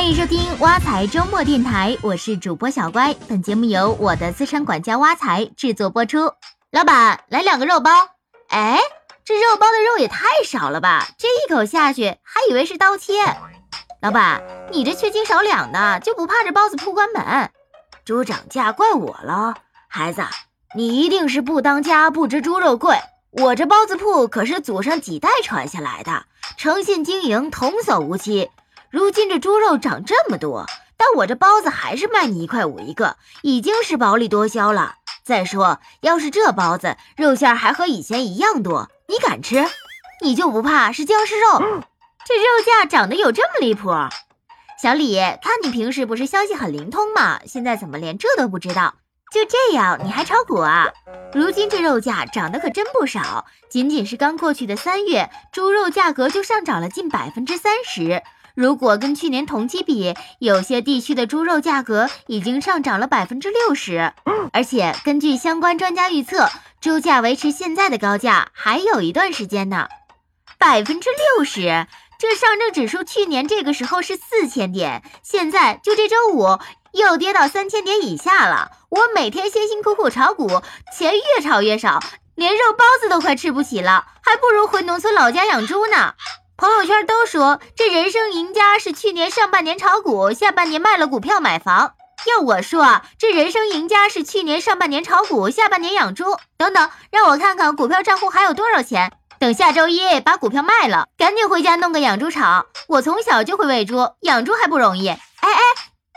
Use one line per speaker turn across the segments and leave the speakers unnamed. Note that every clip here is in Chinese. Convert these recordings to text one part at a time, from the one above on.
欢迎收听挖财周末电台，我是主播小乖。本节目由我的资产管家挖财制作播出。老板，来两个肉包。哎，这肉包的肉也太少了吧！这一口下去，还以为是刀切。老板，你这缺斤少两的，就不怕这包子铺关门？
猪涨价怪我了，孩子，你一定是不当家，不知猪肉贵。我这包子铺可是祖上几代传下来的，诚信经营，童叟无欺。如今这猪肉涨这么多，但我这包子还是卖你一块五一个，已经是薄利多销了。再说，要是这包子肉馅还和以前一样多，你敢吃？你就不怕是僵尸肉？
这肉价涨得有这么离谱？小李，看你平时不是消息很灵通吗？现在怎么连这都不知道？就这样，你还炒股啊？如今这肉价涨得可真不少，仅仅是刚过去的三月，猪肉价格就上涨了近百分之三十。如果跟去年同期比，有些地区的猪肉价格已经上涨了百分之六十，而且根据相关专家预测，猪价维持现在的高价还有一段时间呢。百分之六十，这上证指数去年这个时候是四千点，现在就这周五又跌到三千点以下了。我每天辛辛苦苦炒股，钱越炒越少，连肉包子都快吃不起了，还不如回农村老家养猪呢。朋友圈都说这人生赢家是去年上半年炒股，下半年卖了股票买房。要我说啊，这人生赢家是去年上半年炒股，下半年养猪。等等，让我看看股票账户还有多少钱。等下周一把股票卖了，赶紧回家弄个养猪场。我从小就会喂猪，养猪还不容易。哎哎，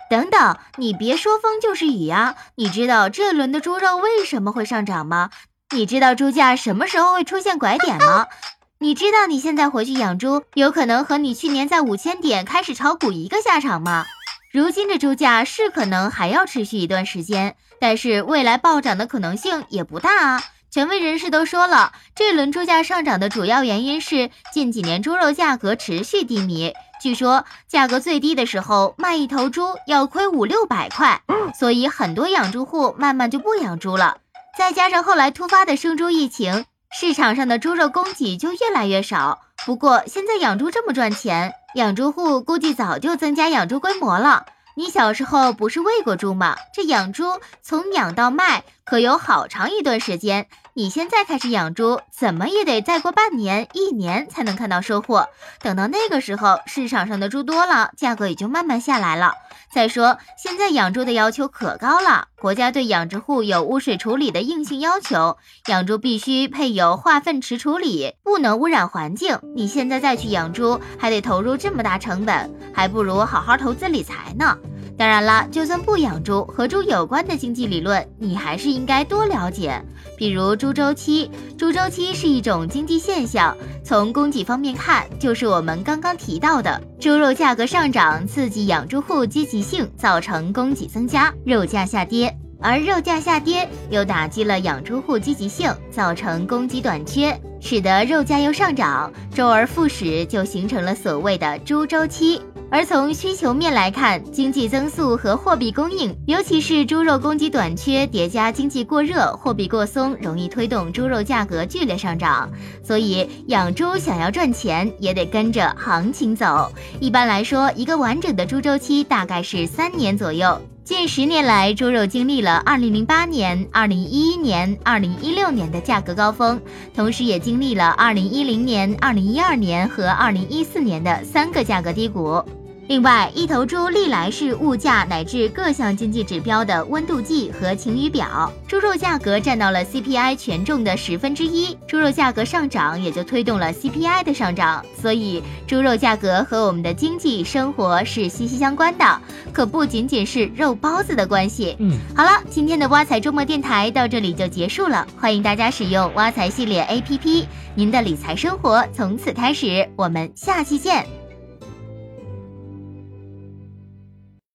等等，你别说风就是雨啊！你知道这轮的猪肉为什么会上涨吗？你知道猪价什么时候会出现拐点吗？你知道你现在回去养猪，有可能和你去年在五千点开始炒股一个下场吗？如今的猪价是可能还要持续一段时间，但是未来暴涨的可能性也不大啊。权威人士都说了，这轮猪价上涨的主要原因是近几年猪肉价格持续低迷，据说价格最低的时候卖一头猪要亏五六百块，所以很多养猪户慢慢就不养猪了。再加上后来突发的生猪疫情。市场上的猪肉供给就越来越少。不过现在养猪这么赚钱，养猪户估计早就增加养猪规模了。你小时候不是喂过猪吗？这养猪从养到卖可有好长一段时间。你现在开始养猪，怎么也得再过半年、一年才能看到收获。等到那个时候，市场上的猪多了，价格也就慢慢下来了。再说，现在养猪的要求可高了，国家对养殖户有污水处理的硬性要求，养猪必须配有化粪池处理，不能污染环境。你现在再去养猪，还得投入这么大成本，还不如好好投资理财呢。当然了，就算不养猪，和猪有关的经济理论，你还是应该多了解。比如猪周期，猪周期是一种经济现象，从供给方面看，就是我们刚刚提到的猪肉价格上涨，刺激养猪户积极性，造成供给增加，肉价下跌；而肉价下跌又打击了养猪户积极性，造成供给短缺，使得肉价又上涨，周而复始，就形成了所谓的猪周期。而从需求面来看，经济增速和货币供应，尤其是猪肉供给短缺叠加经济过热、货币过松，容易推动猪肉价格剧烈上涨。所以养猪想要赚钱，也得跟着行情走。一般来说，一个完整的猪周期大概是三年左右。近十年来，猪肉经历了2008年、2011年、2016年的价格高峰，同时也经历了2010年、2012年和2014年的三个价格低谷。另外，一头猪历来是物价乃至各项经济指标的温度计和晴雨表。猪肉价格占到了 CPI 权重的十分之一，猪肉价格上涨也就推动了 CPI 的上涨。所以，猪肉价格和我们的经济生活是息息相关的，可不仅仅是肉包子的关系。嗯，好了，今天的挖财周末电台到这里就结束了，欢迎大家使用挖财系列 APP，您的理财生活从此开始。我们下期见。